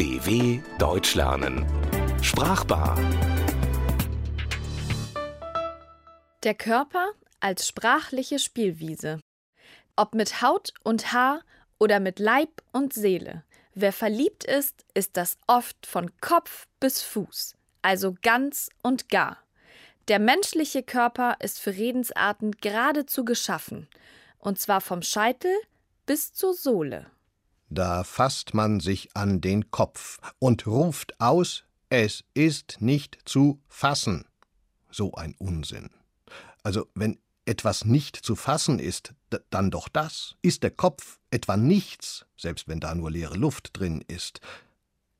DW Deutsch lernen. Sprachbar. Der Körper als sprachliche Spielwiese. Ob mit Haut und Haar oder mit Leib und Seele. Wer verliebt ist, ist das oft von Kopf bis Fuß, also ganz und gar. Der menschliche Körper ist für Redensarten geradezu geschaffen, und zwar vom Scheitel bis zur Sohle. Da fasst man sich an den Kopf und ruft aus, es ist nicht zu fassen. So ein Unsinn. Also, wenn etwas nicht zu fassen ist, dann doch das. Ist der Kopf etwa nichts, selbst wenn da nur leere Luft drin ist.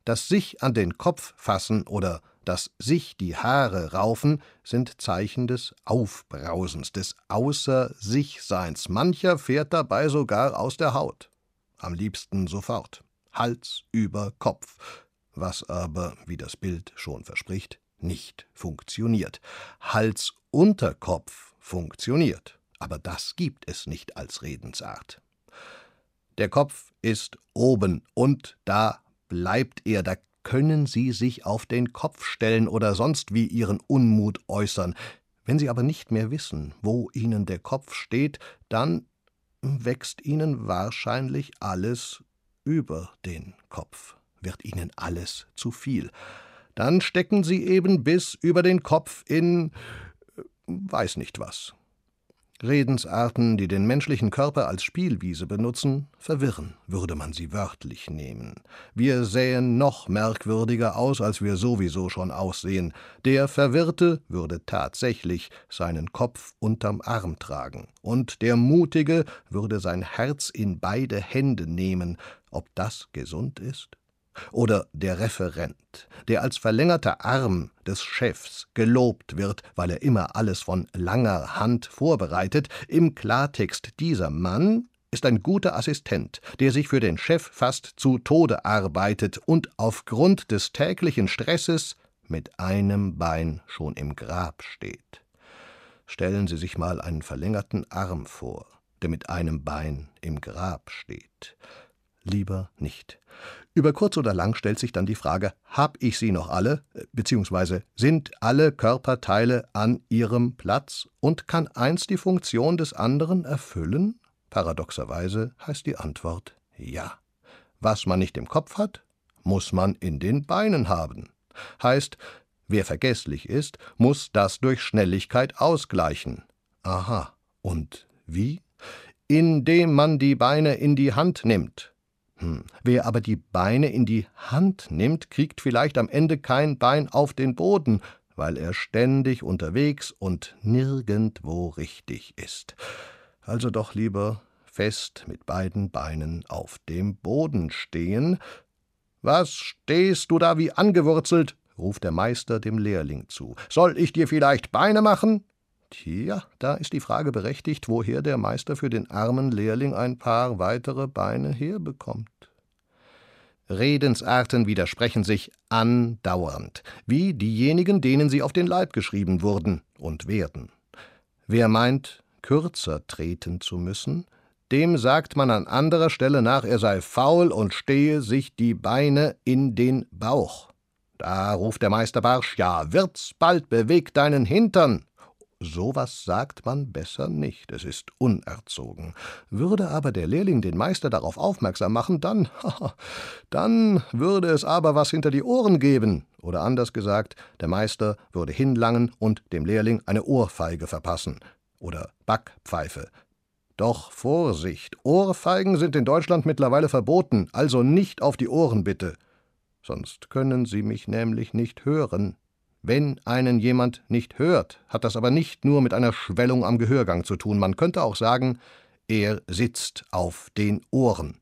Das sich an den Kopf fassen oder das sich die Haare raufen, sind Zeichen des Aufbrausens, des Außer-sich-Seins. Mancher fährt dabei sogar aus der Haut. Am liebsten sofort. Hals über Kopf. Was aber, wie das Bild schon verspricht, nicht funktioniert. Hals unter Kopf funktioniert, aber das gibt es nicht als Redensart. Der Kopf ist oben und da bleibt er, da können Sie sich auf den Kopf stellen oder sonst wie Ihren Unmut äußern. Wenn Sie aber nicht mehr wissen, wo Ihnen der Kopf steht, dann wächst Ihnen wahrscheinlich alles über den Kopf, wird Ihnen alles zu viel. Dann stecken Sie eben bis über den Kopf in äh, weiß nicht was. Redensarten, die den menschlichen Körper als Spielwiese benutzen, verwirren, würde man sie wörtlich nehmen. Wir sähen noch merkwürdiger aus, als wir sowieso schon aussehen. Der Verwirrte würde tatsächlich seinen Kopf unterm Arm tragen, und der Mutige würde sein Herz in beide Hände nehmen. Ob das gesund ist? Oder der Referent, der als verlängerter Arm des Chefs gelobt wird, weil er immer alles von langer Hand vorbereitet, im Klartext dieser Mann ist ein guter Assistent, der sich für den Chef fast zu Tode arbeitet und aufgrund des täglichen Stresses mit einem Bein schon im Grab steht. Stellen Sie sich mal einen verlängerten Arm vor, der mit einem Bein im Grab steht. Lieber nicht. Über kurz oder lang stellt sich dann die Frage, hab ich sie noch alle, beziehungsweise sind alle Körperteile an ihrem Platz und kann eins die Funktion des anderen erfüllen? Paradoxerweise heißt die Antwort ja. Was man nicht im Kopf hat, muss man in den Beinen haben. Heißt, wer vergesslich ist, muss das durch Schnelligkeit ausgleichen. Aha, und wie? Indem man die Beine in die Hand nimmt. Hm. Wer aber die Beine in die Hand nimmt, kriegt vielleicht am Ende kein Bein auf den Boden, weil er ständig unterwegs und nirgendwo richtig ist. Also doch lieber fest mit beiden Beinen auf dem Boden stehen. Was stehst du da wie angewurzelt? ruft der Meister dem Lehrling zu. Soll ich dir vielleicht Beine machen? Tja, da ist die Frage berechtigt, woher der Meister für den armen Lehrling ein paar weitere Beine herbekommt. Redensarten widersprechen sich andauernd, wie diejenigen, denen sie auf den Leib geschrieben wurden und werden. Wer meint, kürzer treten zu müssen, dem sagt man an anderer Stelle nach, er sei faul und stehe sich die Beine in den Bauch. Da ruft der Meister barsch, ja, wird's bald, beweg deinen Hintern. Sowas sagt man besser nicht, es ist unerzogen. Würde aber der Lehrling den Meister darauf aufmerksam machen, dann, dann würde es aber was hinter die Ohren geben. Oder anders gesagt, der Meister würde hinlangen und dem Lehrling eine Ohrfeige verpassen. Oder Backpfeife. Doch Vorsicht, Ohrfeigen sind in Deutschland mittlerweile verboten, also nicht auf die Ohren bitte. Sonst können Sie mich nämlich nicht hören. Wenn einen jemand nicht hört, hat das aber nicht nur mit einer Schwellung am Gehörgang zu tun. Man könnte auch sagen, er sitzt auf den Ohren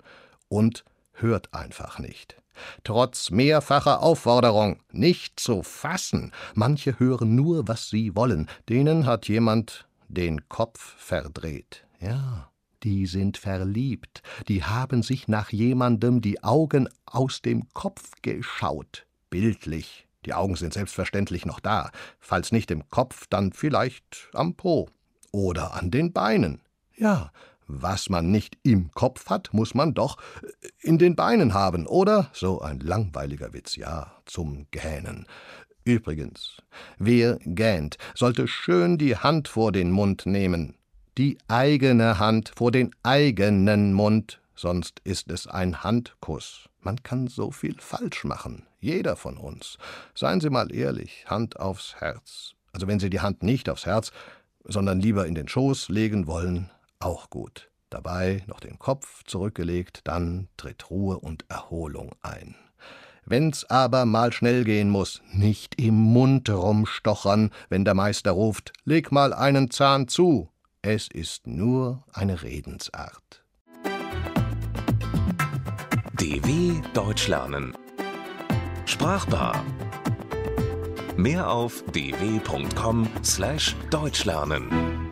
und hört einfach nicht. Trotz mehrfacher Aufforderung, nicht zu fassen. Manche hören nur, was sie wollen. Denen hat jemand den Kopf verdreht. Ja, die sind verliebt. Die haben sich nach jemandem die Augen aus dem Kopf geschaut. Bildlich die Augen sind selbstverständlich noch da, falls nicht im Kopf, dann vielleicht am Po oder an den Beinen. Ja, Was man nicht im Kopf hat, muss man doch in den Beinen haben, oder? So ein langweiliger Witz, ja, zum Gähnen. Übrigens, wer gähnt, sollte schön die Hand vor den Mund nehmen. Die eigene Hand vor den eigenen Mund, sonst ist es ein Handkuss. Man kann so viel falsch machen, jeder von uns. Seien Sie mal ehrlich, Hand aufs Herz. Also wenn Sie die Hand nicht aufs Herz, sondern lieber in den Schoß legen wollen, auch gut. Dabei noch den Kopf zurückgelegt, dann tritt Ruhe und Erholung ein. Wenn's aber mal schnell gehen muss, nicht im Mund rumstochern, wenn der Meister ruft, leg mal einen Zahn zu. Es ist nur eine Redensart. DW Deutsch lernen. Sprachbar. Mehr auf dw.com/deutschlernen.